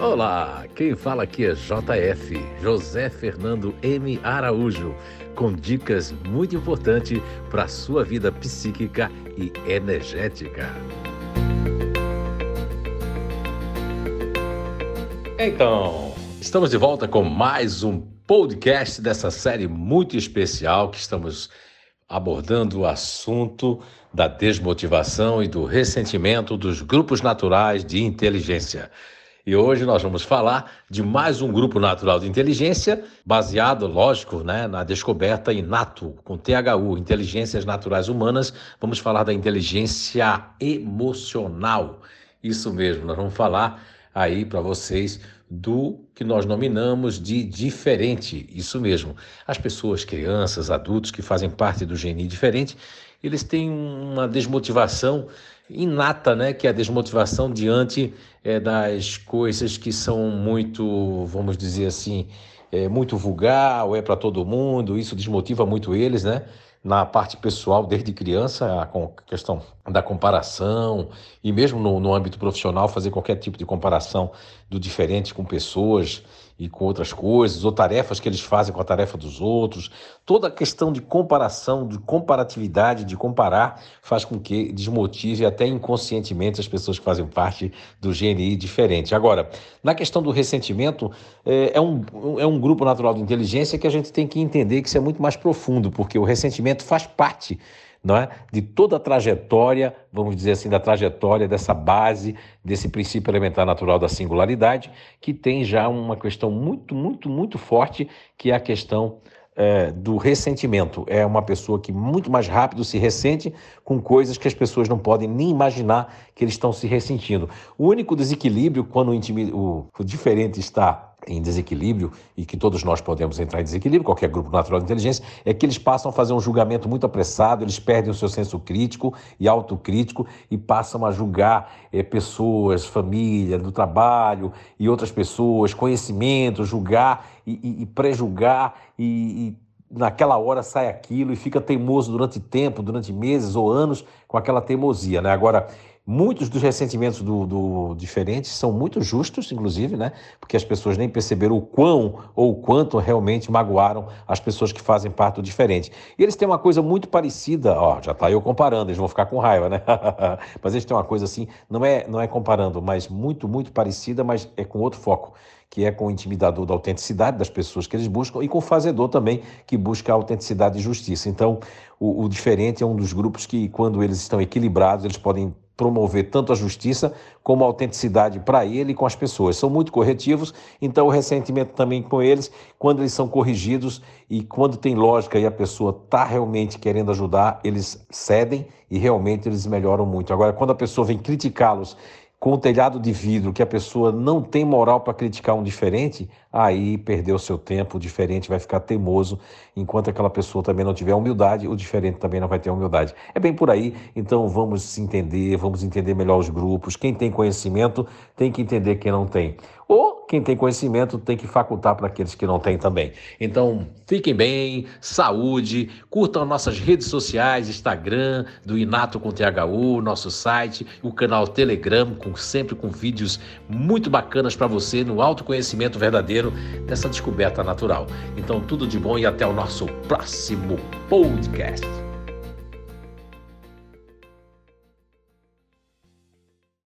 Olá, quem fala aqui é JF, José Fernando M. Araújo, com dicas muito importantes para a sua vida psíquica e energética. Então, estamos de volta com mais um podcast dessa série muito especial que estamos abordando o assunto da desmotivação e do ressentimento dos grupos naturais de inteligência. E hoje nós vamos falar de mais um grupo natural de inteligência, baseado, lógico, né, na descoberta inato, com THU, Inteligências Naturais Humanas. Vamos falar da inteligência emocional. Isso mesmo, nós vamos falar aí para vocês do que nós nominamos de diferente. Isso mesmo. As pessoas, crianças, adultos que fazem parte do GNI diferente, eles têm uma desmotivação inata, né, que é a desmotivação diante é, das coisas que são muito, vamos dizer assim, é, muito vulgar ou é para todo mundo. Isso desmotiva muito eles, né? Na parte pessoal, desde criança, a questão da comparação e mesmo no, no âmbito profissional, fazer qualquer tipo de comparação do diferente com pessoas e com outras coisas, ou tarefas que eles fazem com a tarefa dos outros. Toda a questão de comparação, de comparatividade, de comparar, faz com que desmotive até inconscientemente as pessoas que fazem parte do GNI diferente. Agora, na questão do ressentimento, é, é um, é um grupo natural de inteligência que a gente tem que entender que isso é muito mais profundo, porque o ressentimento faz parte não é? de toda a trajetória, vamos dizer assim, da trajetória dessa base, desse princípio elementar natural da singularidade, que tem já uma questão muito, muito, muito forte, que é a questão é, do ressentimento. É uma pessoa que muito mais rápido se ressente com coisas que as pessoas não podem nem imaginar que eles estão se ressentindo. O único desequilíbrio, quando o, o, o diferente está em desequilíbrio e que todos nós podemos entrar em desequilíbrio, qualquer grupo natural de inteligência, é que eles passam a fazer um julgamento muito apressado, eles perdem o seu senso crítico e autocrítico e passam a julgar é, pessoas, família, do trabalho e outras pessoas, conhecimento, julgar e, e, e e, e naquela hora sai aquilo e fica teimoso durante tempo, durante meses ou anos com aquela teimosia, né? Agora, Muitos dos ressentimentos do, do diferentes são muito justos, inclusive, né? Porque as pessoas nem perceberam o quão ou o quanto realmente magoaram as pessoas que fazem parte do diferente. E eles têm uma coisa muito parecida, ó, já está eu comparando, eles vão ficar com raiva, né? mas eles têm uma coisa assim, não é, não é comparando, mas muito, muito parecida, mas é com outro foco que é com o intimidador da autenticidade das pessoas que eles buscam e com o fazedor também, que busca a autenticidade e justiça. Então, o, o diferente é um dos grupos que, quando eles estão equilibrados, eles podem promover tanto a justiça como a autenticidade para ele e com as pessoas. São muito corretivos, então o ressentimento também com eles, quando eles são corrigidos e quando tem lógica e a pessoa está realmente querendo ajudar, eles cedem e realmente eles melhoram muito. Agora, quando a pessoa vem criticá-los com o telhado de vidro que a pessoa não tem moral para criticar um diferente, aí perdeu seu tempo, o diferente vai ficar teimoso, enquanto aquela pessoa também não tiver humildade, o diferente também não vai ter humildade. É bem por aí, então vamos se entender, vamos entender melhor os grupos. Quem tem conhecimento tem que entender quem não tem. Ou quem tem conhecimento tem que facultar para aqueles que não têm também. Então, fiquem bem, saúde, curtam nossas redes sociais, Instagram, do Inato com THU, nosso site, o canal Telegram, com, sempre com vídeos muito bacanas para você no autoconhecimento verdadeiro dessa descoberta natural. Então, tudo de bom e até o nosso próximo podcast.